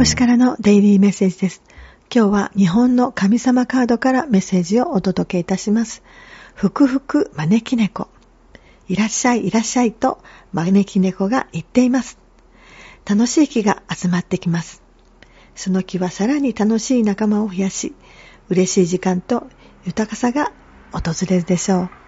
星からのデイリーメッセージです。今日は日本の神様カードからメッセージをお届けいたします。ふくふく招き猫。いらっしゃいいらっしゃいと招き猫が言っています。楽しい気が集まってきます。その気はさらに楽しい仲間を増やし、嬉しい時間と豊かさが訪れるでしょう。